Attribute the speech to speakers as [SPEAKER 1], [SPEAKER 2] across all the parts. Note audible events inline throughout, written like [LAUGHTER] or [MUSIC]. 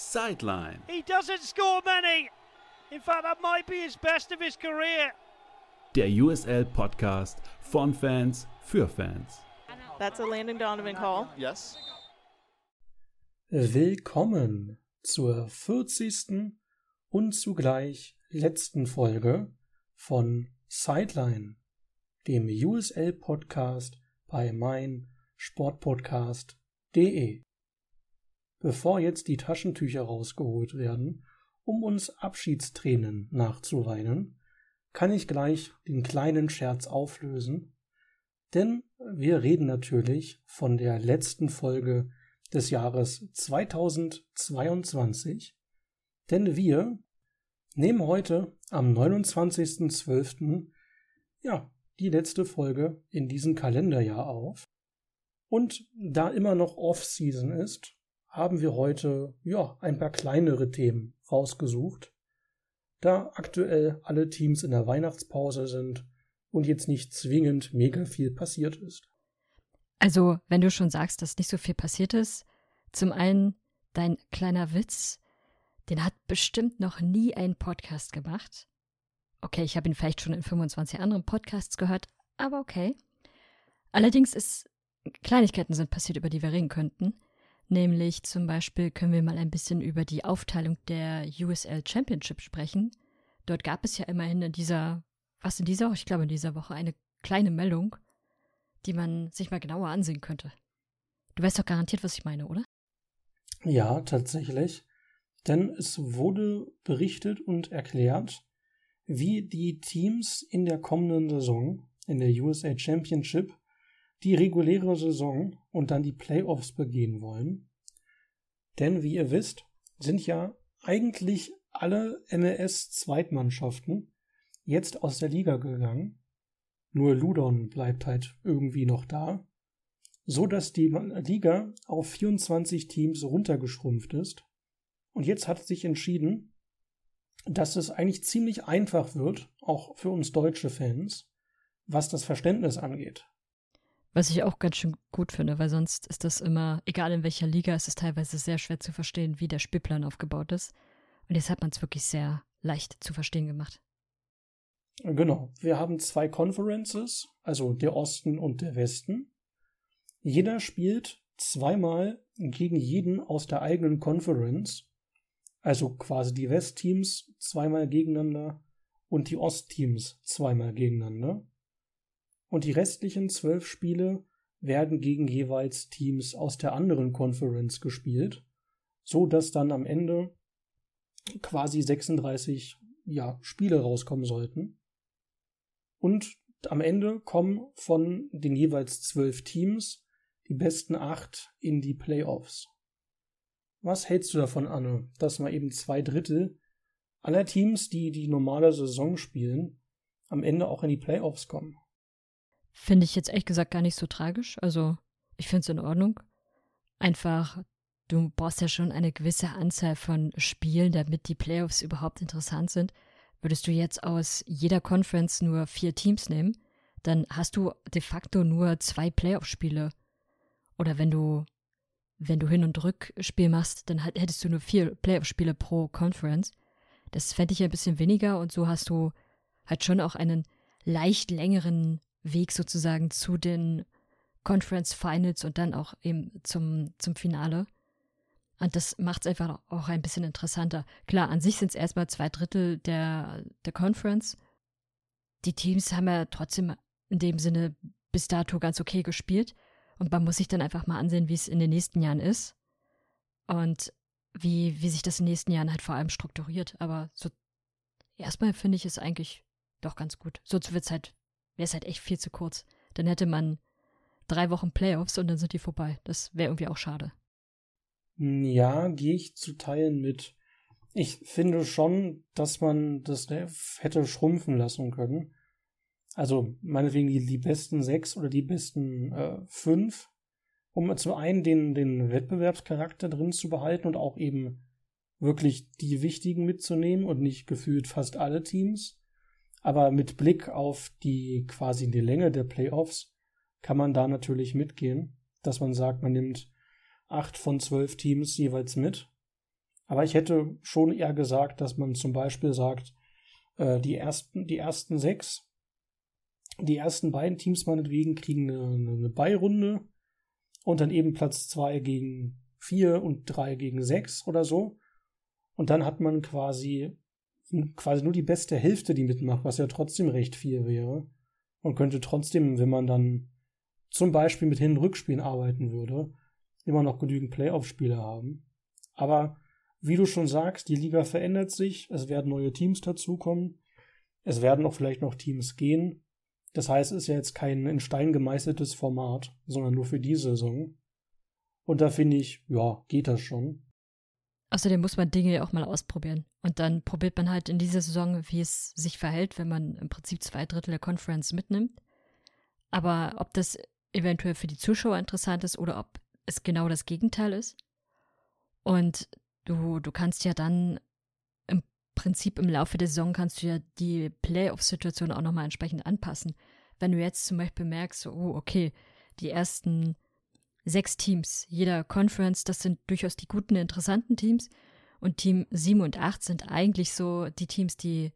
[SPEAKER 1] Sideline.
[SPEAKER 2] He doesn't score many. In fact, that might be his best of his career.
[SPEAKER 1] Der USL Podcast von Fans für Fans.
[SPEAKER 3] That's a Landon Donovan call.
[SPEAKER 4] Yes.
[SPEAKER 5] Willkommen zur 40. und zugleich letzten Folge von Sideline, dem USL Podcast bei mein Sportpodcast.de. Bevor jetzt die Taschentücher rausgeholt werden, um uns Abschiedstränen nachzuweinen, kann ich gleich den kleinen Scherz auflösen, denn wir reden natürlich von der letzten Folge des Jahres 2022, denn wir nehmen heute am 29.12. ja, die letzte Folge in diesem Kalenderjahr auf. Und da immer noch Off-Season ist, haben wir heute ja ein paar kleinere Themen rausgesucht, da aktuell alle Teams in der Weihnachtspause sind und jetzt nicht zwingend mega viel passiert ist.
[SPEAKER 6] Also, wenn du schon sagst, dass nicht so viel passiert ist, zum einen dein kleiner Witz, den hat bestimmt noch nie ein Podcast gemacht. Okay, ich habe ihn vielleicht schon in 25 anderen Podcasts gehört, aber okay. Allerdings ist Kleinigkeiten sind passiert, über die wir reden könnten. Nämlich zum Beispiel können wir mal ein bisschen über die Aufteilung der USL Championship sprechen. Dort gab es ja immerhin in dieser, was in dieser Woche, ich glaube in dieser Woche, eine kleine Meldung, die man sich mal genauer ansehen könnte. Du weißt doch garantiert, was ich meine, oder?
[SPEAKER 5] Ja, tatsächlich. Denn es wurde berichtet und erklärt, wie die Teams in der kommenden Saison in der USA Championship die reguläre Saison und dann die Playoffs begehen wollen. Denn wie ihr wisst, sind ja eigentlich alle MLS-Zweitmannschaften jetzt aus der Liga gegangen. Nur Ludon bleibt halt irgendwie noch da, so dass die Liga auf 24 Teams runtergeschrumpft ist. Und jetzt hat sich entschieden, dass es eigentlich ziemlich einfach wird, auch für uns deutsche Fans, was das Verständnis angeht.
[SPEAKER 6] Was ich auch ganz schön gut finde, weil sonst ist das immer, egal in welcher Liga, ist es teilweise sehr schwer zu verstehen, wie der Spielplan aufgebaut ist. Und jetzt hat man es wirklich sehr leicht zu verstehen gemacht.
[SPEAKER 5] Genau. Wir haben zwei Conferences, also der Osten und der Westen. Jeder spielt zweimal gegen jeden aus der eigenen Conference. Also quasi die Westteams zweimal gegeneinander und die Ostteams zweimal gegeneinander und die restlichen zwölf Spiele werden gegen jeweils Teams aus der anderen Conference gespielt, so dass dann am Ende quasi 36 ja, Spiele rauskommen sollten. Und am Ende kommen von den jeweils zwölf Teams die besten acht in die Playoffs. Was hältst du davon, Anne, dass mal eben zwei Drittel aller Teams, die die normale Saison spielen, am Ende auch in die Playoffs kommen?
[SPEAKER 6] Finde ich jetzt ehrlich gesagt gar nicht so tragisch. Also, ich finde es in Ordnung. Einfach, du brauchst ja schon eine gewisse Anzahl von Spielen, damit die Playoffs überhaupt interessant sind. Würdest du jetzt aus jeder Conference nur vier Teams nehmen, dann hast du de facto nur zwei Playoff-Spiele. Oder wenn du, wenn du Hin- und Rückspiel machst, dann hättest du nur vier Playoff-Spiele pro Conference. Das fände ich ein bisschen weniger und so hast du halt schon auch einen leicht längeren Weg sozusagen zu den Conference Finals und dann auch eben zum, zum Finale. Und das macht es einfach auch ein bisschen interessanter. Klar, an sich sind es erstmal zwei Drittel der, der Conference. Die Teams haben ja trotzdem in dem Sinne bis dato ganz okay gespielt. Und man muss sich dann einfach mal ansehen, wie es in den nächsten Jahren ist. Und wie, wie sich das in den nächsten Jahren halt vor allem strukturiert. Aber so erstmal finde ich es eigentlich doch ganz gut. Sonst wird es halt wäre es halt echt viel zu kurz. Dann hätte man drei Wochen Playoffs und dann sind die vorbei. Das wäre irgendwie auch schade.
[SPEAKER 5] Ja, gehe ich zu Teilen mit. Ich finde schon, dass man das hätte schrumpfen lassen können. Also meinetwegen die, die besten sechs oder die besten äh, fünf, um zum einen den, den Wettbewerbscharakter drin zu behalten und auch eben wirklich die wichtigen mitzunehmen und nicht gefühlt fast alle Teams. Aber mit Blick auf die quasi die Länge der Playoffs kann man da natürlich mitgehen, dass man sagt, man nimmt acht von zwölf Teams jeweils mit. Aber ich hätte schon eher gesagt, dass man zum Beispiel sagt, äh, die, ersten, die ersten sechs, die ersten beiden Teams meinetwegen kriegen eine, eine Beirunde und dann eben Platz zwei gegen vier und drei gegen sechs oder so. Und dann hat man quasi, quasi nur die beste Hälfte, die mitmacht, was ja trotzdem recht viel wäre. Und könnte trotzdem, wenn man dann zum Beispiel mit Hin- und Rückspielen arbeiten würde, immer noch genügend Playoff-Spiele haben. Aber wie du schon sagst, die Liga verändert sich, es werden neue Teams dazukommen, es werden auch vielleicht noch Teams gehen. Das heißt, es ist ja jetzt kein in Stein gemeißeltes Format, sondern nur für die Saison. Und da finde ich, ja, geht das schon.
[SPEAKER 6] Außerdem muss man Dinge ja auch mal ausprobieren. Und dann probiert man halt in dieser Saison, wie es sich verhält, wenn man im Prinzip zwei Drittel der Conference mitnimmt. Aber ob das eventuell für die Zuschauer interessant ist oder ob es genau das Gegenteil ist. Und du, du kannst ja dann im Prinzip im Laufe der Saison kannst du ja die Playoff-Situation auch nochmal entsprechend anpassen. Wenn du jetzt zum Beispiel merkst, oh, okay, die ersten sechs Teams jeder Conference, das sind durchaus die guten, interessanten Teams. Und Team 7 und 8 sind eigentlich so die Teams, die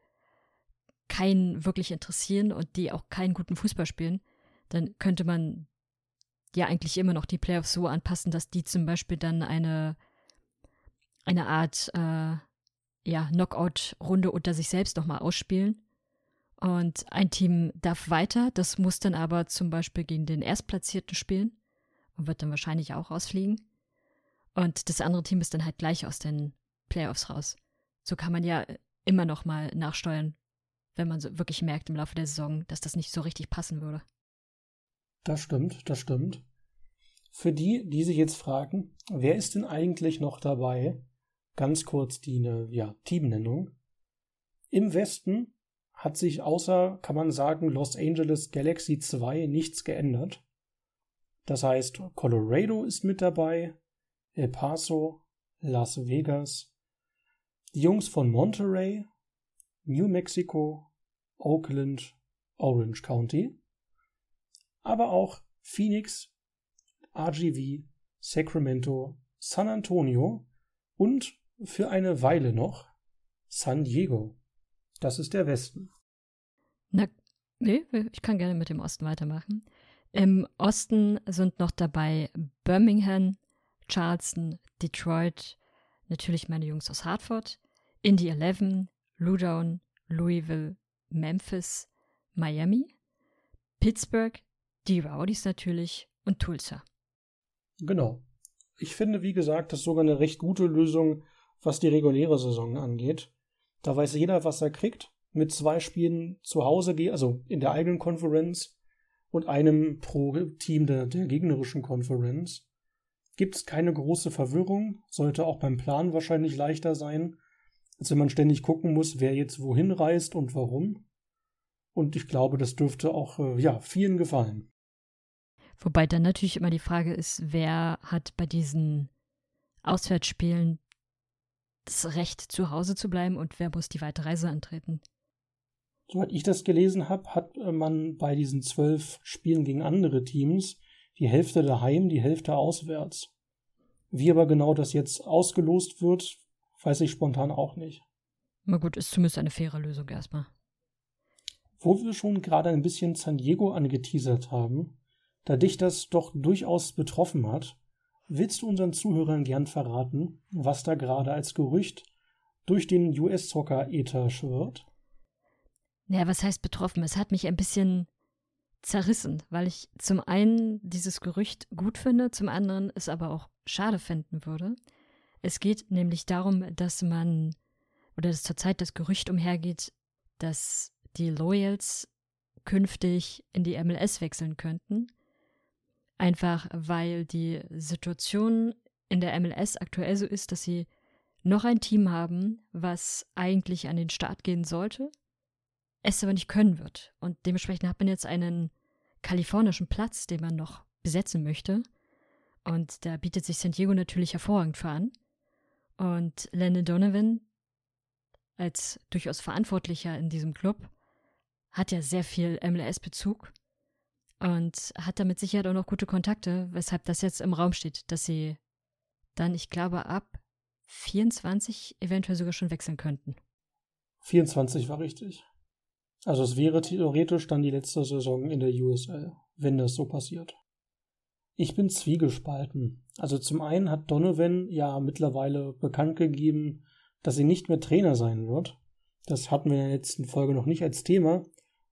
[SPEAKER 6] keinen wirklich interessieren und die auch keinen guten Fußball spielen. Dann könnte man ja eigentlich immer noch die Playoffs so anpassen, dass die zum Beispiel dann eine, eine Art äh, ja, Knockout-Runde unter sich selbst nochmal ausspielen. Und ein Team darf weiter, das muss dann aber zum Beispiel gegen den Erstplatzierten spielen und wird dann wahrscheinlich auch rausfliegen. Und das andere Team ist dann halt gleich aus den Playoffs raus. So kann man ja immer noch mal nachsteuern, wenn man so wirklich merkt im Laufe der Saison, dass das nicht so richtig passen würde.
[SPEAKER 5] Das stimmt, das stimmt. Für die, die sich jetzt fragen, wer ist denn eigentlich noch dabei? Ganz kurz die ja, Teamnennung. Im Westen hat sich außer, kann man sagen, Los Angeles Galaxy 2 nichts geändert. Das heißt, Colorado ist mit dabei, El Paso, Las Vegas, die Jungs von Monterey, New Mexico, Oakland, Orange County, aber auch Phoenix, RGV, Sacramento, San Antonio und für eine Weile noch San Diego. Das ist der Westen.
[SPEAKER 6] Na, nee, ich kann gerne mit dem Osten weitermachen. Im Osten sind noch dabei Birmingham, Charleston, Detroit, natürlich meine Jungs aus Hartford, Indy 11, Loudoun, Louisville, Memphis, Miami, Pittsburgh, die Rowdies natürlich und Tulsa.
[SPEAKER 5] Genau. Ich finde, wie gesagt, das ist sogar eine recht gute Lösung, was die reguläre Saison angeht. Da weiß jeder, was er kriegt. Mit zwei Spielen zu Hause, also in der eigenen Konferenz und einem pro Team der, der gegnerischen Konferenz. Gibt es keine große Verwirrung, sollte auch beim Plan wahrscheinlich leichter sein, als wenn man ständig gucken muss, wer jetzt wohin reist und warum. Und ich glaube, das dürfte auch äh, ja, vielen gefallen.
[SPEAKER 6] Wobei dann natürlich immer die Frage ist, wer hat bei diesen Auswärtsspielen das Recht, zu Hause zu bleiben und wer muss die weite Reise antreten?
[SPEAKER 5] Soweit ich das gelesen habe, hat äh, man bei diesen zwölf Spielen gegen andere Teams die Hälfte daheim, die Hälfte auswärts. Wie aber genau das jetzt ausgelost wird, weiß ich spontan auch nicht.
[SPEAKER 6] Na gut, ist zumindest eine faire Lösung erstmal.
[SPEAKER 5] Wo wir schon gerade ein bisschen San Diego angeteasert haben, da dich das doch durchaus betroffen hat, willst du unseren Zuhörern gern verraten, was da gerade als Gerücht durch den US-Soccer-Ether schwirrt?
[SPEAKER 6] Naja, was heißt betroffen? Es hat mich ein bisschen zerrissen, weil ich zum einen dieses Gerücht gut finde, zum anderen es aber auch schade finden würde. Es geht nämlich darum, dass man, oder dass zurzeit das Gerücht umhergeht, dass die Loyals künftig in die MLS wechseln könnten. Einfach weil die Situation in der MLS aktuell so ist, dass sie noch ein Team haben, was eigentlich an den Start gehen sollte, es aber nicht können wird. Und dementsprechend hat man jetzt einen kalifornischen Platz, den man noch besetzen möchte. Und da bietet sich San Diego natürlich hervorragend für an. Und Landon Donovan als durchaus Verantwortlicher in diesem Club hat ja sehr viel MLS-Bezug und hat damit sicher auch noch gute Kontakte, weshalb das jetzt im Raum steht, dass sie dann, ich glaube, ab 24 eventuell sogar schon wechseln könnten.
[SPEAKER 5] 24 war richtig. Also es wäre theoretisch dann die letzte Saison in der USL, wenn das so passiert. Ich bin zwiegespalten. Also zum einen hat Donovan ja mittlerweile bekannt gegeben, dass er nicht mehr Trainer sein wird. Das hatten wir in der letzten Folge noch nicht als Thema,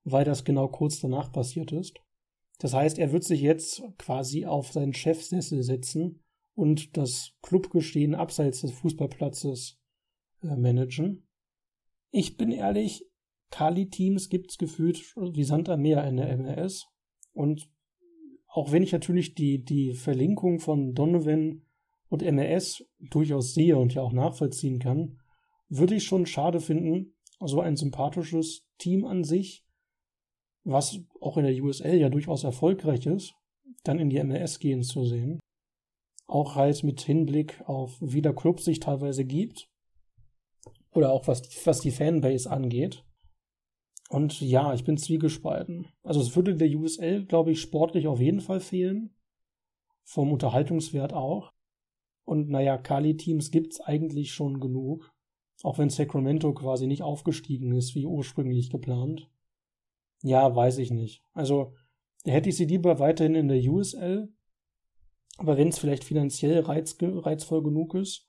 [SPEAKER 5] weil das genau kurz danach passiert ist. Das heißt, er wird sich jetzt quasi auf seinen Chefsessel setzen und das Clubgestehen abseits des Fußballplatzes äh, managen. Ich bin ehrlich, Kali-Teams gibt's gefühlt wie Sand am Meer in der MLS. Und auch wenn ich natürlich die, die Verlinkung von Donovan und MLS durchaus sehe und ja auch nachvollziehen kann, würde ich schon schade finden, so ein sympathisches Team an sich, was auch in der USL ja durchaus erfolgreich ist, dann in die MLS gehen zu sehen. Auch halt mit Hinblick auf, wie der Club sich teilweise gibt. Oder auch was, was die Fanbase angeht. Und ja, ich bin zwiegespalten. Also es würde der USL, glaube ich, sportlich auf jeden Fall fehlen. Vom Unterhaltungswert auch. Und naja, Kali-Teams gibt's eigentlich schon genug. Auch wenn Sacramento quasi nicht aufgestiegen ist, wie ursprünglich geplant. Ja, weiß ich nicht. Also hätte ich sie lieber weiterhin in der USL. Aber wenn es vielleicht finanziell reiz, reizvoll genug ist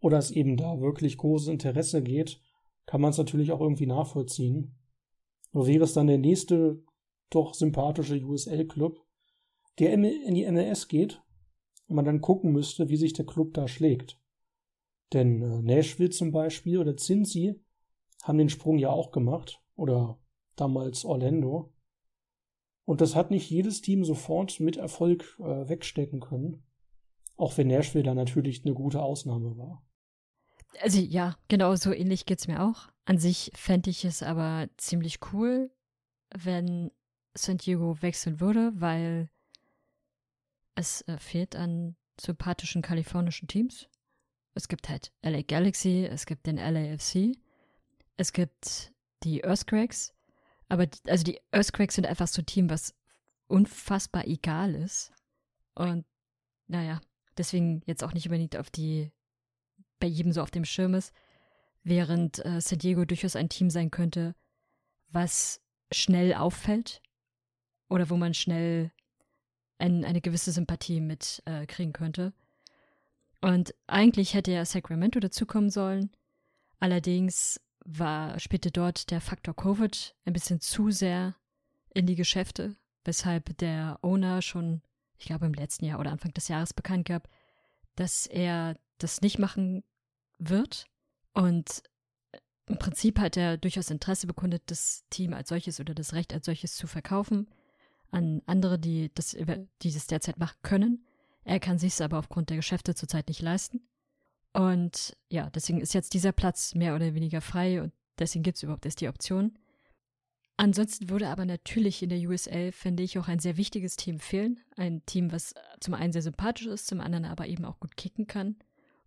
[SPEAKER 5] oder es eben da wirklich großes Interesse geht, kann man es natürlich auch irgendwie nachvollziehen. Nur wäre es dann der nächste doch sympathische USL-Club, der in die MLS geht und man dann gucken müsste, wie sich der Club da schlägt. Denn äh, Nashville zum Beispiel oder Cincy haben den Sprung ja auch gemacht oder damals Orlando. Und das hat nicht jedes Team sofort mit Erfolg äh, wegstecken können. Auch wenn Nashville da natürlich eine gute Ausnahme war.
[SPEAKER 6] Also ja, genau so ähnlich geht es mir auch. An sich fände ich es aber ziemlich cool, wenn San Diego wechseln würde, weil es äh, fehlt an sympathischen kalifornischen Teams. Es gibt halt LA Galaxy, es gibt den LAFC, es gibt die Earthquakes, aber die, also die Earthquakes sind einfach so ein Team, was unfassbar egal ist. Und naja, deswegen jetzt auch nicht unbedingt auf die, bei jedem so auf dem Schirm ist, während äh, San Diego durchaus ein Team sein könnte, was schnell auffällt oder wo man schnell ein, eine gewisse Sympathie mit äh, kriegen könnte. Und eigentlich hätte ja Sacramento dazukommen sollen. Allerdings war, spielte dort der Faktor Covid ein bisschen zu sehr in die Geschäfte, weshalb der Owner schon, ich glaube im letzten Jahr oder Anfang des Jahres bekannt gab, dass er das nicht machen wird. Und im Prinzip hat er durchaus Interesse bekundet, das Team als solches oder das Recht als solches zu verkaufen an andere, die das, die das derzeit machen können. Er kann sich es aber aufgrund der Geschäfte zurzeit nicht leisten. Und ja, deswegen ist jetzt dieser Platz mehr oder weniger frei und deswegen gibt es überhaupt erst die Option. Ansonsten würde aber natürlich in der USL, finde ich, auch ein sehr wichtiges Team fehlen. Ein Team, was zum einen sehr sympathisch ist, zum anderen aber eben auch gut kicken kann.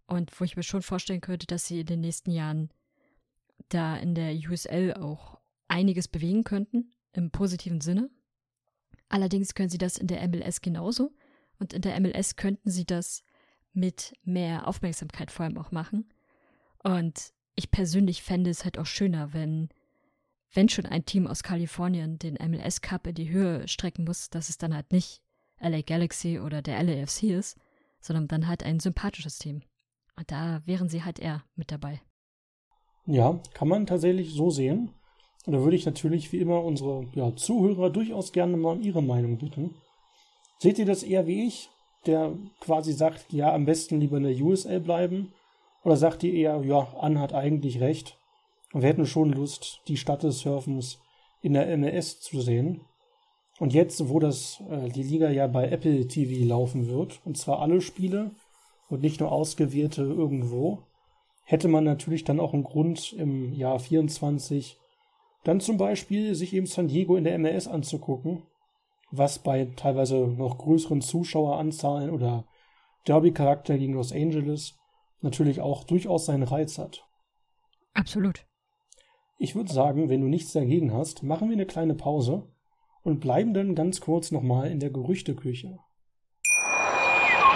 [SPEAKER 6] Und wo ich mir schon vorstellen könnte, dass sie in den nächsten Jahren da in der USL auch einiges bewegen könnten, im positiven Sinne. Allerdings können sie das in der MLS genauso. Und in der MLS könnten sie das mit mehr Aufmerksamkeit vor allem auch machen. Und ich persönlich fände es halt auch schöner, wenn, wenn schon ein Team aus Kalifornien den MLS Cup in die Höhe strecken muss, dass es dann halt nicht LA Galaxy oder der LAFC ist, sondern dann halt ein sympathisches Team. Da wären sie halt eher mit dabei.
[SPEAKER 5] Ja, kann man tatsächlich so sehen. Und da würde ich natürlich wie immer unsere ja, Zuhörer durchaus gerne mal um ihre Meinung bitten. Seht ihr das eher wie ich, der quasi sagt, ja, am besten lieber in der USL bleiben? Oder sagt ihr eher, ja, Ann hat eigentlich recht und wir hätten schon Lust, die Stadt des Surfens in der MLS zu sehen? Und jetzt, wo das, äh, die Liga ja bei Apple TV laufen wird, und zwar alle Spiele und nicht nur ausgewählte irgendwo, hätte man natürlich dann auch einen Grund im Jahr 24 dann zum Beispiel sich eben San Diego in der MLS anzugucken was bei teilweise noch größeren Zuschaueranzahlen oder Derby-Charakter gegen Los Angeles natürlich auch durchaus seinen Reiz hat.
[SPEAKER 6] Absolut.
[SPEAKER 5] Ich würde sagen, wenn du nichts dagegen hast, machen wir eine kleine Pause und bleiben dann ganz kurz nochmal in der Gerüchteküche.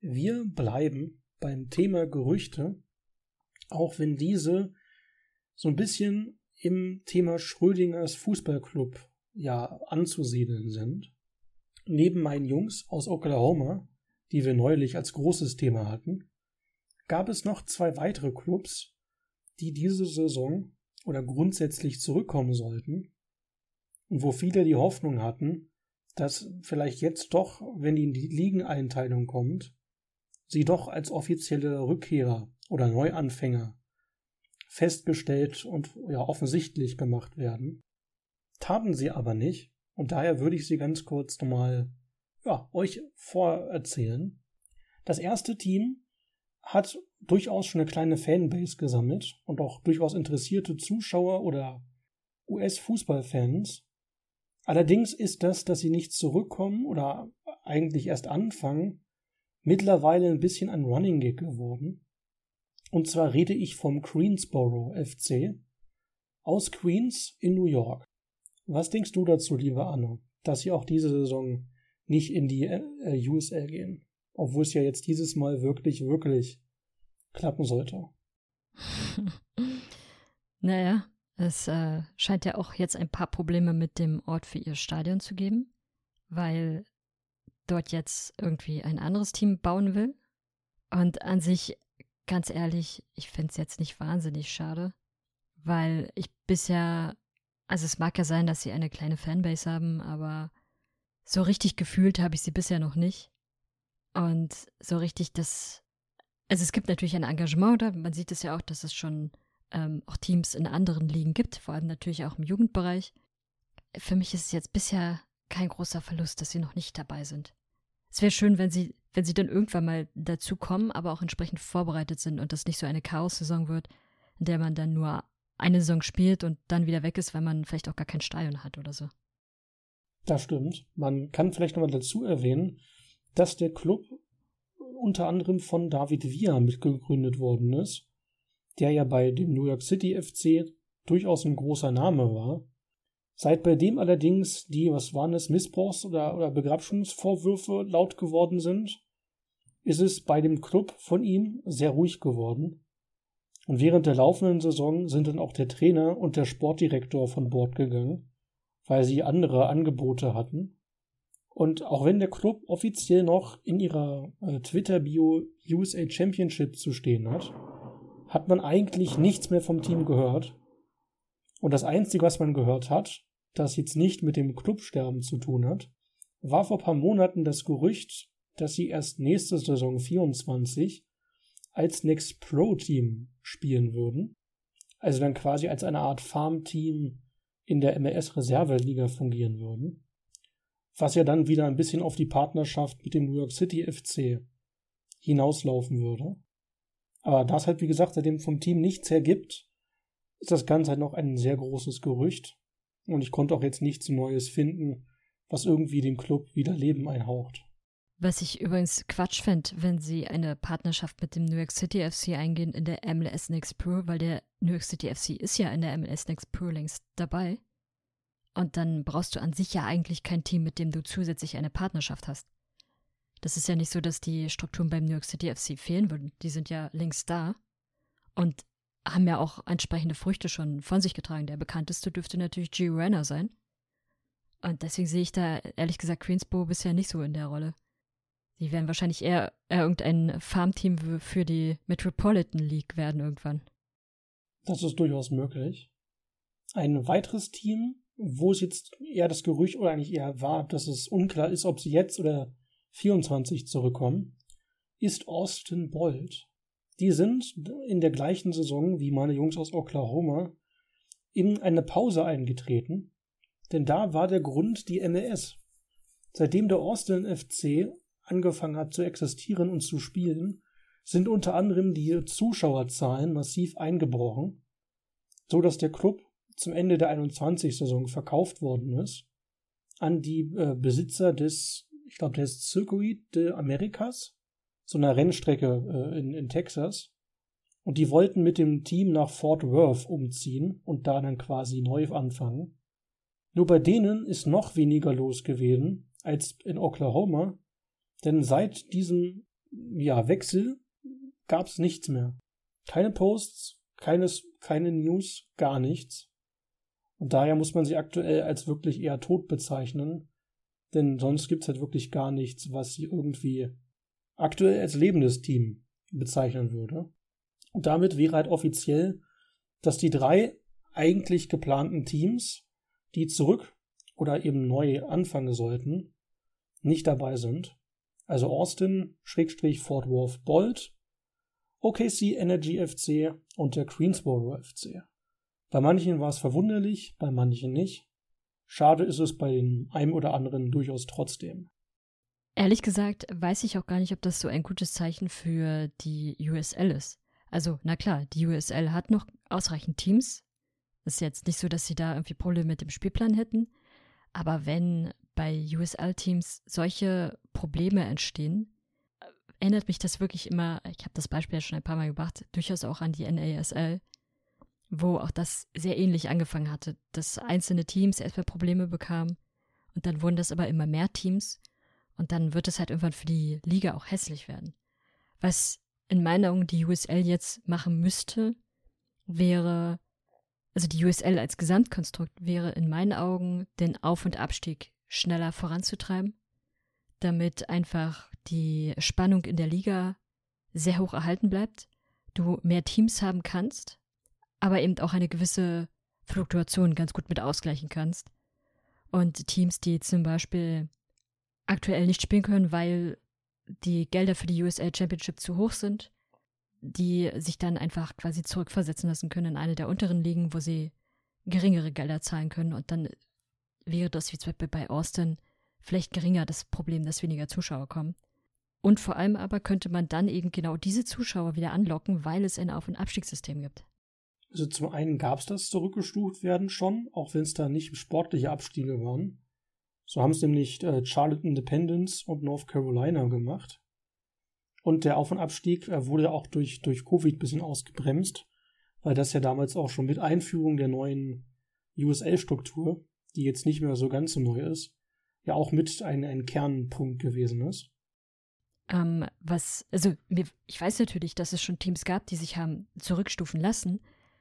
[SPEAKER 5] Wir bleiben beim Thema Gerüchte, auch wenn diese so ein bisschen im Thema Schrödingers Fußballclub ja anzusiedeln sind. Neben meinen Jungs aus Oklahoma, die wir neulich als großes Thema hatten, gab es noch zwei weitere Clubs, die diese Saison oder grundsätzlich zurückkommen sollten und wo viele die Hoffnung hatten, dass vielleicht jetzt doch, wenn die in die Ligeneinteilung kommt, sie doch als offizielle Rückkehrer oder Neuanfänger festgestellt und ja offensichtlich gemacht werden. Taten sie aber nicht und daher würde ich sie ganz kurz nochmal ja, euch vorerzählen. Das erste Team hat durchaus schon eine kleine Fanbase gesammelt und auch durchaus interessierte Zuschauer oder US-Fußballfans. Allerdings ist das, dass sie nicht zurückkommen oder eigentlich erst anfangen, mittlerweile ein bisschen ein Running Gig geworden. Und zwar rede ich vom Queensboro FC aus Queens in New York. Was denkst du dazu, liebe Anne, dass sie auch diese Saison nicht in die äh, USL gehen? Obwohl es ja jetzt dieses Mal wirklich, wirklich klappen sollte. [LAUGHS]
[SPEAKER 6] naja, es äh, scheint ja auch jetzt ein paar Probleme mit dem Ort für ihr Stadion zu geben, weil dort jetzt irgendwie ein anderes Team bauen will. Und an sich, ganz ehrlich, ich finde es jetzt nicht wahnsinnig schade, weil ich bisher, also es mag ja sein, dass sie eine kleine Fanbase haben, aber so richtig gefühlt habe ich sie bisher noch nicht. Und so richtig das, also es gibt natürlich ein Engagement da, man sieht es ja auch, dass es schon ähm, auch Teams in anderen Ligen gibt, vor allem natürlich auch im Jugendbereich. Für mich ist es jetzt bisher kein großer Verlust, dass sie noch nicht dabei sind. Es wäre schön, wenn sie, wenn sie dann irgendwann mal dazu kommen, aber auch entsprechend vorbereitet sind und das nicht so eine Chaos-Saison wird, in der man dann nur eine Saison spielt und dann wieder weg ist, weil man vielleicht auch gar kein Stadion hat oder so.
[SPEAKER 5] Das stimmt. Man kann vielleicht nochmal dazu erwähnen, dass der Club unter anderem von David Villa mitgegründet worden ist, der ja bei dem New York City FC durchaus ein großer Name war Seit bei dem allerdings die, was waren es, Missbrauchs- oder, oder Begrabschungsvorwürfe laut geworden sind, ist es bei dem Club von ihm sehr ruhig geworden. Und während der laufenden Saison sind dann auch der Trainer und der Sportdirektor von Bord gegangen, weil sie andere Angebote hatten. Und auch wenn der Club offiziell noch in ihrer äh, Twitter-Bio USA Championship zu stehen hat, hat man eigentlich nichts mehr vom Team gehört. Und das Einzige, was man gehört hat, das jetzt nicht mit dem Clubsterben zu tun hat, war vor paar Monaten das Gerücht, dass sie erst nächste Saison 24 als Next Pro Team spielen würden. Also dann quasi als eine Art Farmteam in der MLS Reserveliga fungieren würden. Was ja dann wieder ein bisschen auf die Partnerschaft mit dem New York City FC hinauslaufen würde. Aber da es halt, wie gesagt, seitdem vom Team nichts hergibt, ist das Ganze halt noch ein sehr großes Gerücht. Und ich konnte auch jetzt nichts Neues finden, was irgendwie dem Club wieder Leben einhaucht.
[SPEAKER 6] Was ich übrigens Quatsch fände, wenn sie eine Partnerschaft mit dem New York City FC eingehen in der MLS Next Pro, weil der New York City FC ist ja in der MLS Next Pro längst dabei. Und dann brauchst du an sich ja eigentlich kein Team, mit dem du zusätzlich eine Partnerschaft hast. Das ist ja nicht so, dass die Strukturen beim New York City FC fehlen würden. Die sind ja längst da. Und haben ja auch entsprechende Früchte schon von sich getragen. Der bekannteste dürfte natürlich G. Renner sein. Und deswegen sehe ich da ehrlich gesagt Queensboro bisher nicht so in der Rolle. Die werden wahrscheinlich eher, eher irgendein Farmteam für die Metropolitan League werden irgendwann.
[SPEAKER 5] Das ist durchaus möglich. Ein weiteres Team, wo es jetzt eher das Gerücht oder eigentlich eher war, dass es unklar ist, ob sie jetzt oder 24 zurückkommen, ist Austin Bold. Die sind in der gleichen Saison wie meine Jungs aus Oklahoma in eine Pause eingetreten, denn da war der Grund die MLS. Seitdem der Austin FC angefangen hat zu existieren und zu spielen, sind unter anderem die Zuschauerzahlen massiv eingebrochen, so dass der Club zum Ende der 21-Saison verkauft worden ist an die äh, Besitzer des, ich glaube, des Circuit de Americas, so einer Rennstrecke äh, in, in Texas. Und die wollten mit dem Team nach Fort Worth umziehen und da dann quasi neu anfangen. Nur bei denen ist noch weniger los gewesen als in Oklahoma, denn seit diesem ja, Wechsel gab es nichts mehr. Keine Posts, keines, keine News, gar nichts. Und daher muss man sie aktuell als wirklich eher tot bezeichnen, denn sonst gibt es halt wirklich gar nichts, was sie irgendwie aktuell als lebendes Team bezeichnen würde. Und damit wäre halt offiziell, dass die drei eigentlich geplanten Teams, die zurück oder eben neu anfangen sollten, nicht dabei sind. Also Austin, Schrägstrich, Fort Worth, Bolt, OKC Energy FC und der Greensboro FC. Bei manchen war es verwunderlich, bei manchen nicht. Schade ist es bei dem einen oder anderen durchaus trotzdem.
[SPEAKER 6] Ehrlich gesagt weiß ich auch gar nicht, ob das so ein gutes Zeichen für die USL ist. Also, na klar, die USL hat noch ausreichend Teams. Ist jetzt nicht so, dass sie da irgendwie Probleme mit dem Spielplan hätten. Aber wenn bei USL-Teams solche Probleme entstehen, erinnert mich das wirklich immer, ich habe das Beispiel ja schon ein paar Mal gebracht, durchaus auch an die NASL wo auch das sehr ähnlich angefangen hatte, dass einzelne Teams erstmal Probleme bekamen und dann wurden das aber immer mehr Teams und dann wird es halt irgendwann für die Liga auch hässlich werden. Was in meinen Augen die USL jetzt machen müsste, wäre, also die USL als Gesamtkonstrukt wäre in meinen Augen den Auf- und Abstieg schneller voranzutreiben, damit einfach die Spannung in der Liga sehr hoch erhalten bleibt, du mehr Teams haben kannst aber eben auch eine gewisse Fluktuation ganz gut mit ausgleichen kannst. Und Teams, die zum Beispiel aktuell nicht spielen können, weil die Gelder für die USL Championship zu hoch sind, die sich dann einfach quasi zurückversetzen lassen können in eine der unteren Ligen, wo sie geringere Gelder zahlen können. Und dann wäre das wie zum Beispiel bei Austin vielleicht geringer das Problem, dass weniger Zuschauer kommen. Und vor allem aber könnte man dann eben genau diese Zuschauer wieder anlocken, weil es ein Auf- und Abstiegssystem gibt.
[SPEAKER 5] Also zum einen gab es das zurückgestuft werden schon, auch wenn es da nicht sportliche Abstiege waren. So haben es nämlich äh, Charlotte Independence und North Carolina gemacht. Und der Auf- und Abstieg äh, wurde auch durch, durch Covid ein bisschen ausgebremst, weil das ja damals auch schon mit Einführung der neuen USL-Struktur, die jetzt nicht mehr so ganz so neu ist, ja auch mit ein, ein Kernpunkt gewesen ist.
[SPEAKER 6] Ähm, was, also ich weiß natürlich, dass es schon Teams gab, die sich haben zurückstufen lassen,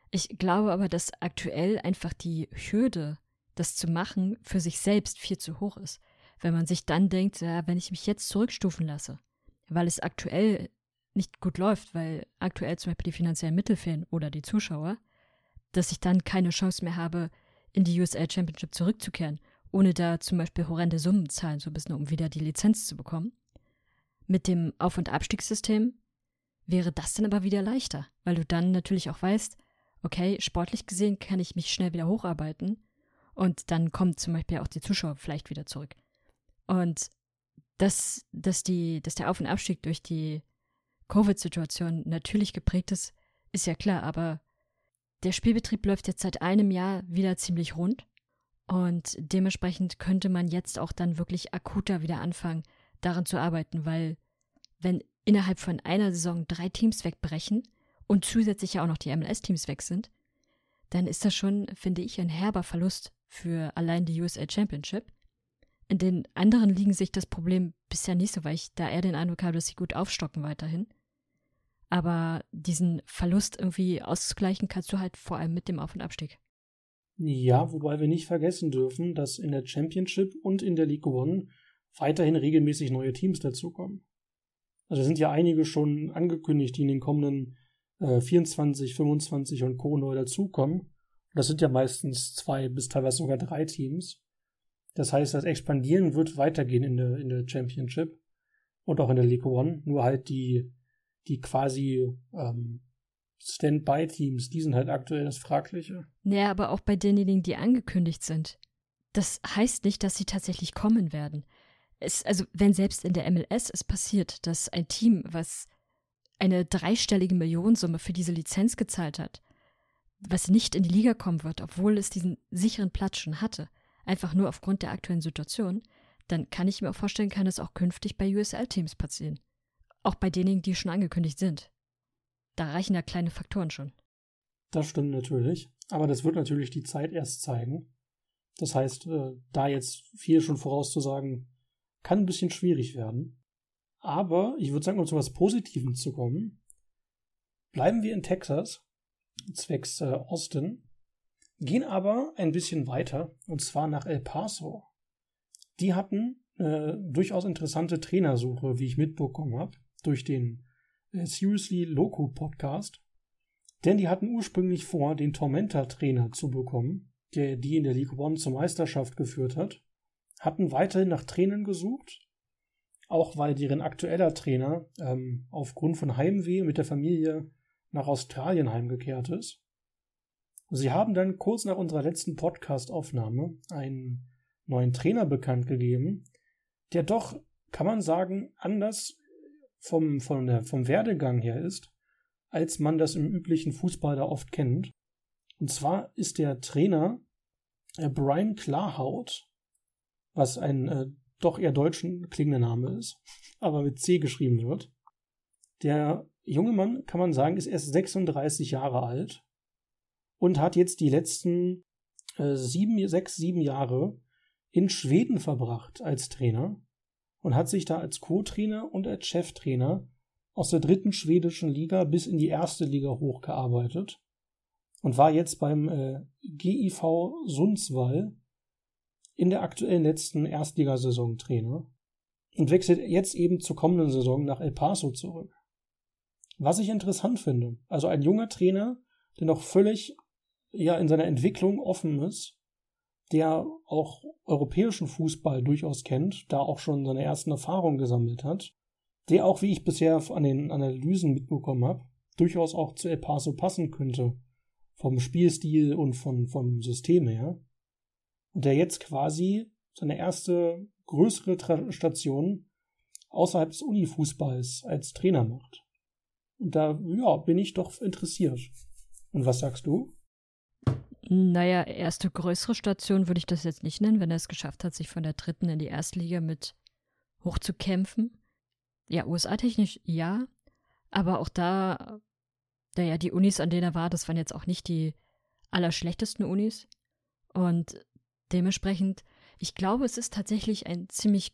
[SPEAKER 6] ich glaube aber, dass aktuell einfach die Hürde, das zu machen, für sich selbst viel zu hoch ist. Wenn man sich dann denkt, ja, wenn ich mich jetzt zurückstufen lasse, weil es aktuell nicht gut läuft, weil aktuell zum Beispiel die finanziellen Mittel fehlen oder die Zuschauer, dass ich dann keine Chance mehr habe, in die USL Championship zurückzukehren, ohne da zum Beispiel horrende Summen zahlen zu müssen, um wieder die Lizenz zu bekommen. Mit dem Auf- und Abstiegssystem wäre das dann aber wieder leichter, weil du dann natürlich auch weißt, okay, sportlich gesehen kann ich mich schnell wieder hocharbeiten und dann kommt zum Beispiel auch die Zuschauer vielleicht wieder zurück. Und dass, dass, die, dass der Auf- und Abstieg durch die Covid-Situation natürlich geprägt ist, ist ja klar, aber der Spielbetrieb läuft jetzt seit einem Jahr wieder ziemlich rund und dementsprechend könnte man jetzt auch dann wirklich akuter wieder anfangen, daran zu arbeiten, weil wenn innerhalb von einer Saison drei Teams wegbrechen, und zusätzlich ja auch noch die MLS-Teams weg sind, dann ist das schon, finde ich, ein herber Verlust für allein die USA Championship. In den anderen Ligen sich das Problem bisher nicht so, weil ich da eher den Eindruck habe, dass sie gut aufstocken weiterhin. Aber diesen Verlust irgendwie auszugleichen kannst du halt vor allem mit dem Auf- und Abstieg.
[SPEAKER 5] Ja, wobei wir nicht vergessen dürfen, dass in der Championship und in der League One weiterhin regelmäßig neue Teams dazukommen. Also sind ja einige schon angekündigt, die in den kommenden äh, 24, 25 und Co. neu dazukommen. Das sind ja meistens zwei bis teilweise sogar drei Teams. Das heißt, das Expandieren wird weitergehen in der, in der Championship und auch in der League One. Nur halt die, die quasi ähm, Stand-by-Teams, die sind halt aktuell das Fragliche.
[SPEAKER 6] Naja, aber auch bei denjenigen, die angekündigt sind. Das heißt nicht, dass sie tatsächlich kommen werden. Es, also, wenn selbst in der MLS es passiert, dass ein Team, was eine dreistellige Millionensumme für diese Lizenz gezahlt hat, was nicht in die Liga kommen wird, obwohl es diesen sicheren Platz schon hatte, einfach nur aufgrund der aktuellen Situation, dann kann ich mir auch vorstellen, kann es auch künftig bei USL-Teams passieren. Auch bei denjenigen, die schon angekündigt sind. Da reichen ja kleine Faktoren schon.
[SPEAKER 5] Das stimmt natürlich, aber das wird natürlich die Zeit erst zeigen. Das heißt, äh, da jetzt viel schon vorauszusagen, kann ein bisschen schwierig werden. Aber ich würde sagen, um zu was Positivem zu kommen, bleiben wir in Texas, zwecks äh, Austin, gehen aber ein bisschen weiter, und zwar nach El Paso. Die hatten äh, durchaus interessante Trainersuche, wie ich mitbekommen habe, durch den äh, Seriously Loco Podcast. Denn die hatten ursprünglich vor, den Tormenta-Trainer zu bekommen, der die in der League One zur Meisterschaft geführt hat, hatten weiterhin nach Trainern gesucht, auch weil deren aktueller Trainer ähm, aufgrund von Heimweh mit der Familie nach Australien heimgekehrt ist. Sie haben dann kurz nach unserer letzten Podcast-Aufnahme einen neuen Trainer bekannt gegeben, der doch, kann man sagen, anders vom, vom, der, vom Werdegang her ist, als man das im üblichen Fußball da oft kennt. Und zwar ist der Trainer äh, Brian Klarhaut, was ein äh, doch eher deutschen klingender Name ist, [LAUGHS] aber mit C geschrieben wird. Der junge Mann, kann man sagen, ist erst 36 Jahre alt und hat jetzt die letzten äh, sieben, sechs, sieben Jahre in Schweden verbracht als Trainer und hat sich da als Co-Trainer und als Cheftrainer aus der dritten schwedischen Liga bis in die erste Liga hochgearbeitet und war jetzt beim äh, GIV Sundsvall in der aktuellen letzten Erstligasaison Trainer und wechselt jetzt eben zur kommenden Saison nach El Paso zurück. Was ich interessant finde, also ein junger Trainer, der noch völlig ja in seiner Entwicklung offen ist der auch europäischen Fußball durchaus kennt, da auch schon seine ersten Erfahrungen gesammelt hat, der auch, wie ich bisher an den Analysen mitbekommen habe, durchaus auch zu El Paso passen könnte, vom Spielstil und von, vom System her. Und der jetzt quasi seine erste größere Tra Station außerhalb des Unifußballs als Trainer macht. Und da, ja, bin ich doch interessiert. Und was sagst du?
[SPEAKER 6] Naja, erste größere Station würde ich das jetzt nicht nennen, wenn er es geschafft hat, sich von der dritten in die Erstliga mit hochzukämpfen. Ja, USA-technisch ja, aber auch da, naja, die Unis, an denen er war, das waren jetzt auch nicht die allerschlechtesten Unis. Und dementsprechend, ich glaube, es ist tatsächlich ein ziemlich,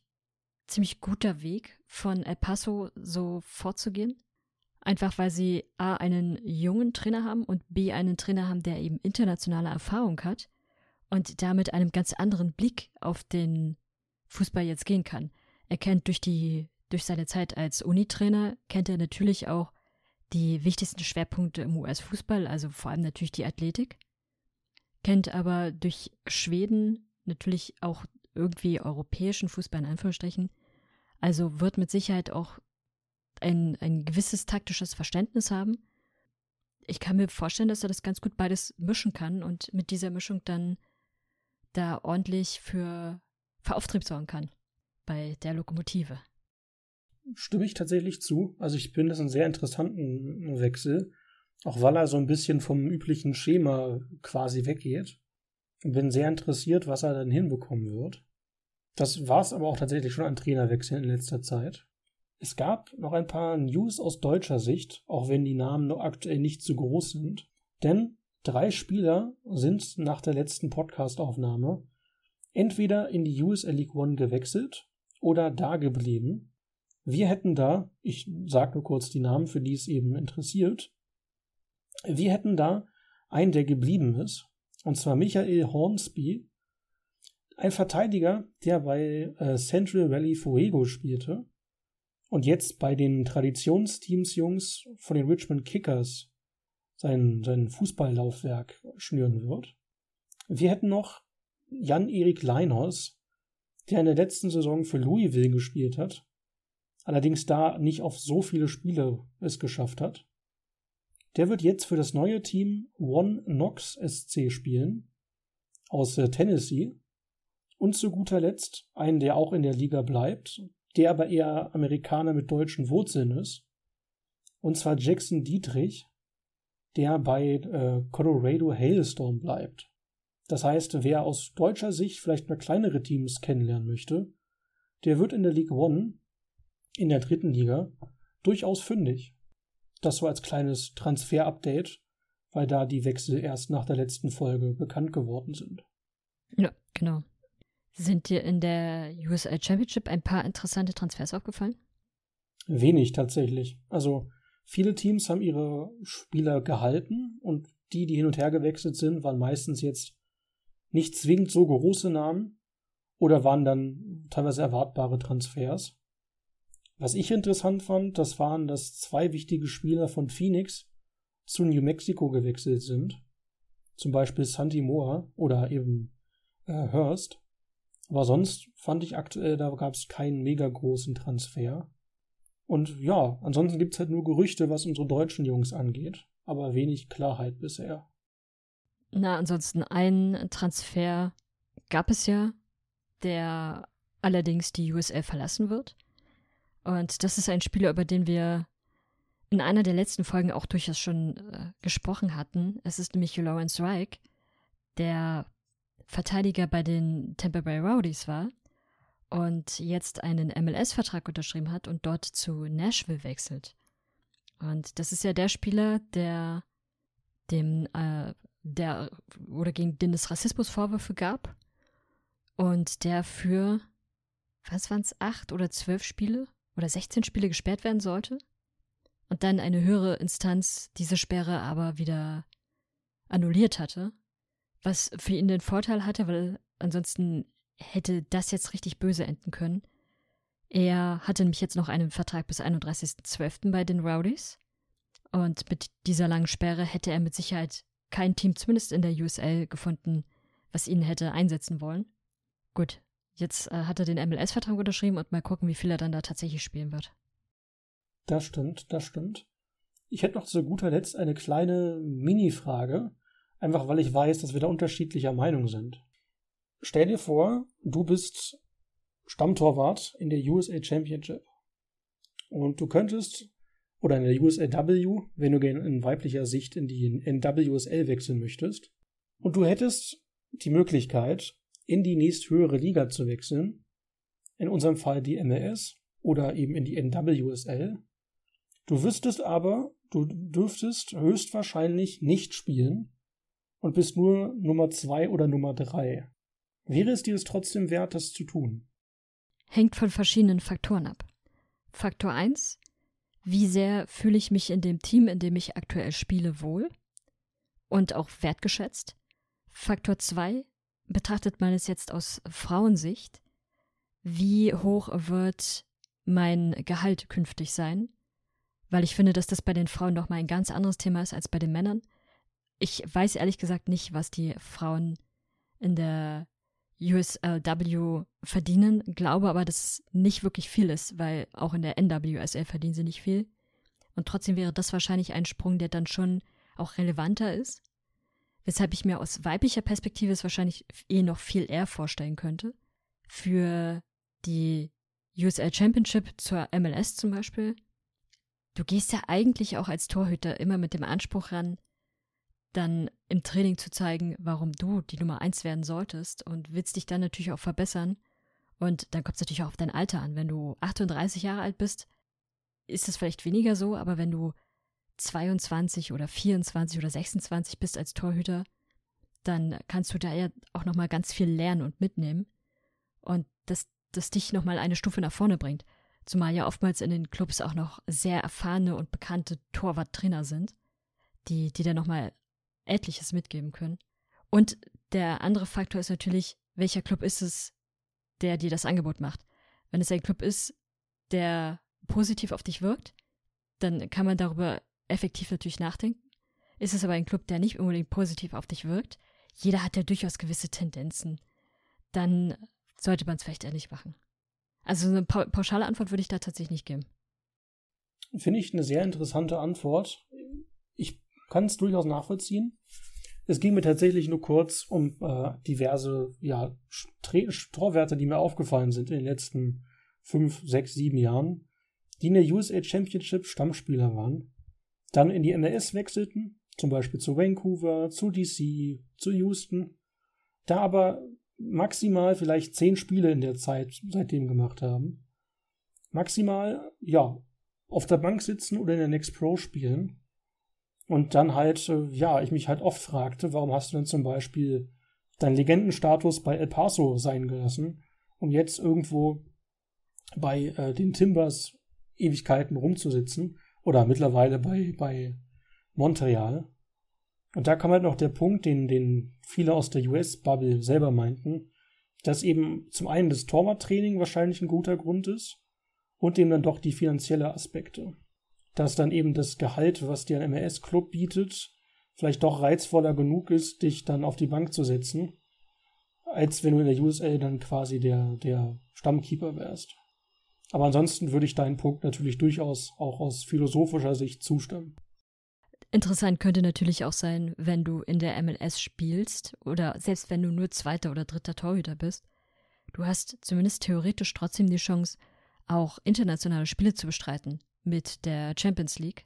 [SPEAKER 6] ziemlich guter Weg, von El Paso so vorzugehen. Einfach weil sie A, einen jungen Trainer haben und B, einen Trainer haben, der eben internationale Erfahrung hat und damit einem ganz anderen Blick auf den Fußball jetzt gehen kann. Er kennt durch die, durch seine Zeit als Unitrainer, kennt er natürlich auch die wichtigsten Schwerpunkte im US-Fußball, also vor allem natürlich die Athletik. Kennt aber durch Schweden natürlich auch irgendwie europäischen Fußball in Anführungsstrichen. Also wird mit Sicherheit auch ein, ein gewisses taktisches Verständnis haben. Ich kann mir vorstellen, dass er das ganz gut beides mischen kann und mit dieser Mischung dann da ordentlich für, für Auftrieb sorgen kann bei der Lokomotive.
[SPEAKER 5] Stimme ich tatsächlich zu. Also ich finde das einen sehr interessanten Wechsel, auch weil er so ein bisschen vom üblichen Schema quasi weggeht. Bin sehr interessiert, was er dann hinbekommen wird. Das war es aber auch tatsächlich schon an Trainerwechseln in letzter Zeit. Es gab noch ein paar News aus deutscher Sicht, auch wenn die Namen noch aktuell nicht so groß sind. Denn drei Spieler sind nach der letzten Podcast-Aufnahme entweder in die USL League One gewechselt oder da geblieben. Wir hätten da, ich sage nur kurz die Namen, für die es eben interessiert, wir hätten da einen, der geblieben ist, und zwar Michael Hornsby, ein Verteidiger, der bei äh, Central Valley Fuego spielte und jetzt bei den Traditionsteams Jungs von den Richmond Kickers sein, sein Fußballlaufwerk schnüren wird. Wir hätten noch Jan-Erik Leinhaus, der in der letzten Saison für Louisville gespielt hat, allerdings da nicht auf so viele Spiele es geschafft hat. Der wird jetzt für das neue Team One Knox SC spielen aus äh, Tennessee. Und zu guter Letzt einen, der auch in der Liga bleibt, der aber eher Amerikaner mit deutschen Wurzeln ist. Und zwar Jackson Dietrich, der bei äh, Colorado Hailstorm bleibt. Das heißt, wer aus deutscher Sicht vielleicht mal kleinere Teams kennenlernen möchte, der wird in der League One, in der dritten Liga, durchaus fündig. Das so als kleines Transfer-Update, weil da die Wechsel erst nach der letzten Folge bekannt geworden sind.
[SPEAKER 6] Ja, genau. Sind dir in der USA Championship ein paar interessante Transfers aufgefallen?
[SPEAKER 5] Wenig tatsächlich. Also viele Teams haben ihre Spieler gehalten und die, die hin und her gewechselt sind, waren meistens jetzt nicht zwingend so große Namen oder waren dann teilweise erwartbare Transfers. Was ich interessant fand, das waren, dass zwei wichtige Spieler von Phoenix zu New Mexico gewechselt sind. Zum Beispiel Santi Moa oder eben äh, Hurst. Aber sonst fand ich aktuell, da gab es keinen mega großen Transfer. Und ja, ansonsten gibt es halt nur Gerüchte, was unsere deutschen Jungs angeht, aber wenig Klarheit bisher.
[SPEAKER 6] Na, ansonsten ein Transfer gab es ja, der allerdings die USL verlassen wird. Und das ist ein Spieler, über den wir in einer der letzten Folgen auch durchaus schon äh, gesprochen hatten. Es ist nämlich Lawrence Reich, der Verteidiger bei den Tampa Bay Rowdies war und jetzt einen MLS-Vertrag unterschrieben hat und dort zu Nashville wechselt. Und das ist ja der Spieler, der dem äh, der oder gegen den es Rassismusvorwürfe gab und der für was waren es acht oder zwölf Spiele oder 16 Spiele gesperrt werden sollte und dann eine höhere Instanz diese Sperre aber wieder annulliert hatte, was für ihn den Vorteil hatte, weil ansonsten hätte das jetzt richtig böse enden können. Er hatte nämlich jetzt noch einen Vertrag bis 31.12. bei den Rowdies und mit dieser langen Sperre hätte er mit Sicherheit kein Team, zumindest in der USL, gefunden, was ihn hätte einsetzen wollen. Gut, jetzt äh, hat er den MLS-Vertrag unterschrieben und mal gucken, wie viel er dann da tatsächlich spielen wird.
[SPEAKER 5] Das stimmt, das stimmt. Ich hätte noch zu guter Letzt eine kleine Mini-Frage, einfach weil ich weiß, dass wir da unterschiedlicher Meinung sind. Stell dir vor, du bist Stammtorwart in der USA Championship und du könntest oder in der USLW, wenn du gerne in weiblicher Sicht in die NWSL wechseln möchtest. Und du hättest die Möglichkeit, in die nächsthöhere Liga zu wechseln, in unserem Fall die MLS oder eben in die NWSL. Du wüsstest aber, du dürftest höchstwahrscheinlich nicht spielen und bist nur Nummer zwei oder Nummer drei. Wäre es dir es trotzdem wert, das zu tun?
[SPEAKER 6] Hängt von verschiedenen Faktoren ab. Faktor 1 wie sehr fühle ich mich in dem Team, in dem ich aktuell spiele, wohl und auch wertgeschätzt. Faktor 2, betrachtet man es jetzt aus Frauensicht, wie hoch wird mein Gehalt künftig sein? Weil ich finde, dass das bei den Frauen noch mal ein ganz anderes Thema ist als bei den Männern. Ich weiß ehrlich gesagt nicht, was die Frauen in der USLW verdienen, glaube aber, dass es nicht wirklich viel ist, weil auch in der NWSL verdienen sie nicht viel. Und trotzdem wäre das wahrscheinlich ein Sprung, der dann schon auch relevanter ist. Weshalb ich mir aus weiblicher Perspektive es wahrscheinlich eh noch viel eher vorstellen könnte. Für die USL Championship zur MLS zum Beispiel. Du gehst ja eigentlich auch als Torhüter immer mit dem Anspruch ran, dann im Training zu zeigen, warum du die Nummer eins werden solltest und willst dich dann natürlich auch verbessern. Und dann kommt es natürlich auch auf dein Alter an. Wenn du 38 Jahre alt bist, ist es vielleicht weniger so, aber wenn du 22 oder 24 oder 26 bist als Torhüter, dann kannst du da ja auch nochmal ganz viel lernen und mitnehmen. Und das, das dich nochmal eine Stufe nach vorne bringt. Zumal ja oftmals in den Clubs auch noch sehr erfahrene und bekannte Torwarttrainer sind, die, die dann nochmal etliches mitgeben können. Und der andere Faktor ist natürlich, welcher Club ist es, der dir das Angebot macht. Wenn es ein Club ist, der positiv auf dich wirkt, dann kann man darüber effektiv natürlich nachdenken. Ist es aber ein Club, der nicht unbedingt positiv auf dich wirkt, jeder hat ja durchaus gewisse Tendenzen, dann sollte man es vielleicht eher machen. Also eine pauschale Antwort würde ich da tatsächlich nicht geben.
[SPEAKER 5] Finde ich eine sehr interessante Antwort. Kann es durchaus nachvollziehen. Es ging mir tatsächlich nur kurz um äh, diverse ja, Torwerte, die mir aufgefallen sind in den letzten fünf, sechs, sieben Jahren, die in der USA Championship Stammspieler waren, dann in die MLS wechselten, zum Beispiel zu Vancouver, zu DC, zu Houston, da aber maximal vielleicht zehn Spiele in der Zeit seitdem gemacht haben. Maximal, ja, auf der Bank sitzen oder in der Next Pro spielen. Und dann halt, äh, ja, ich mich halt oft fragte, warum hast du denn zum Beispiel deinen Legendenstatus bei El Paso sein gelassen, um jetzt irgendwo bei äh, den Timbers Ewigkeiten rumzusitzen oder mittlerweile bei, bei Montreal. Und da kam halt noch der Punkt, den, den viele aus der US-Bubble selber meinten, dass eben zum einen das Torwarttraining wahrscheinlich ein guter Grund ist und eben dann doch die finanzielle Aspekte. Dass dann eben das Gehalt, was dir ein MLS-Club bietet, vielleicht doch reizvoller genug ist, dich dann auf die Bank zu setzen, als wenn du in der USL dann quasi der, der Stammkeeper wärst. Aber ansonsten würde ich deinen Punkt natürlich durchaus auch aus philosophischer Sicht zustimmen.
[SPEAKER 6] Interessant könnte natürlich auch sein, wenn du in der MLS spielst oder selbst wenn du nur zweiter oder dritter Torhüter bist. Du hast zumindest theoretisch trotzdem die Chance, auch internationale Spiele zu bestreiten mit der Champions League.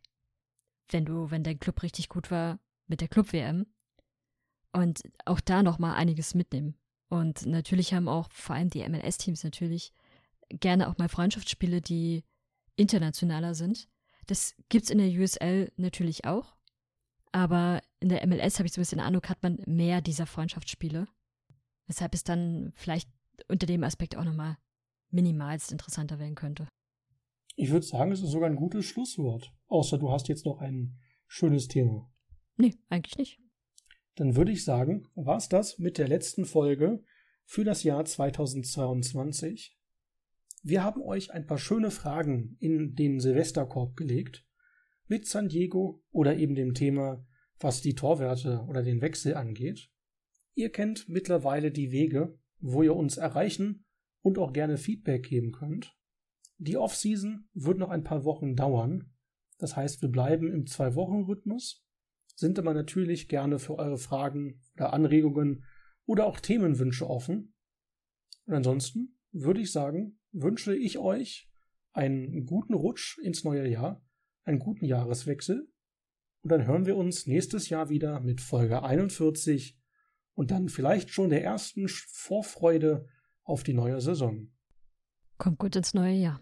[SPEAKER 6] Wenn du, wenn dein Club richtig gut war, mit der Club WM. Und auch da nochmal einiges mitnehmen. Und natürlich haben auch vor allem die MLS-Teams natürlich gerne auch mal Freundschaftsspiele, die internationaler sind. Das gibt's in der USL natürlich auch. Aber in der MLS habe ich so ein bisschen Eindruck, hat man mehr dieser Freundschaftsspiele. Weshalb es dann vielleicht unter dem Aspekt auch nochmal minimalst interessanter werden könnte.
[SPEAKER 5] Ich würde sagen, es ist sogar ein gutes Schlusswort. Außer du hast jetzt noch ein schönes Thema.
[SPEAKER 6] Nee, eigentlich nicht.
[SPEAKER 5] Dann würde ich sagen, war es das mit der letzten Folge für das Jahr 2022. Wir haben euch ein paar schöne Fragen in den Silvesterkorb gelegt mit San Diego oder eben dem Thema, was die Torwerte oder den Wechsel angeht. Ihr kennt mittlerweile die Wege, wo ihr uns erreichen und auch gerne Feedback geben könnt. Die Offseason wird noch ein paar Wochen dauern. Das heißt, wir bleiben im Zwei-Wochen-Rhythmus, sind aber natürlich gerne für eure Fragen oder Anregungen oder auch Themenwünsche offen. Und ansonsten würde ich sagen, wünsche ich euch einen guten Rutsch ins neue Jahr einen guten Jahreswechsel und dann hören wir uns nächstes Jahr wieder mit Folge 41 und dann vielleicht schon der ersten Vorfreude auf die neue Saison.
[SPEAKER 6] Kommt gut ins neue Jahr.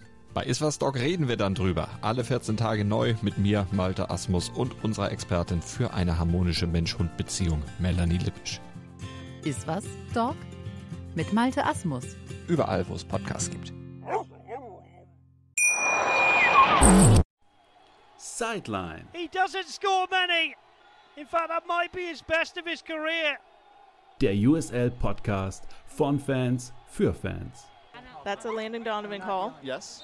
[SPEAKER 7] Bei Iswas Dog reden wir dann drüber. Alle 14 Tage neu mit mir, Malte Asmus und unserer Expertin für eine harmonische Mensch-Hund-Beziehung, Melanie Lippisch.
[SPEAKER 8] Iswas Dog mit Malte Asmus.
[SPEAKER 7] Überall, wo es Podcasts gibt.
[SPEAKER 1] Sideline.
[SPEAKER 2] He doesn't score many. In fact, that might be his best of his career.
[SPEAKER 1] Der USL Podcast von Fans für Fans.
[SPEAKER 3] That's a Landon Donovan call.
[SPEAKER 9] Yes.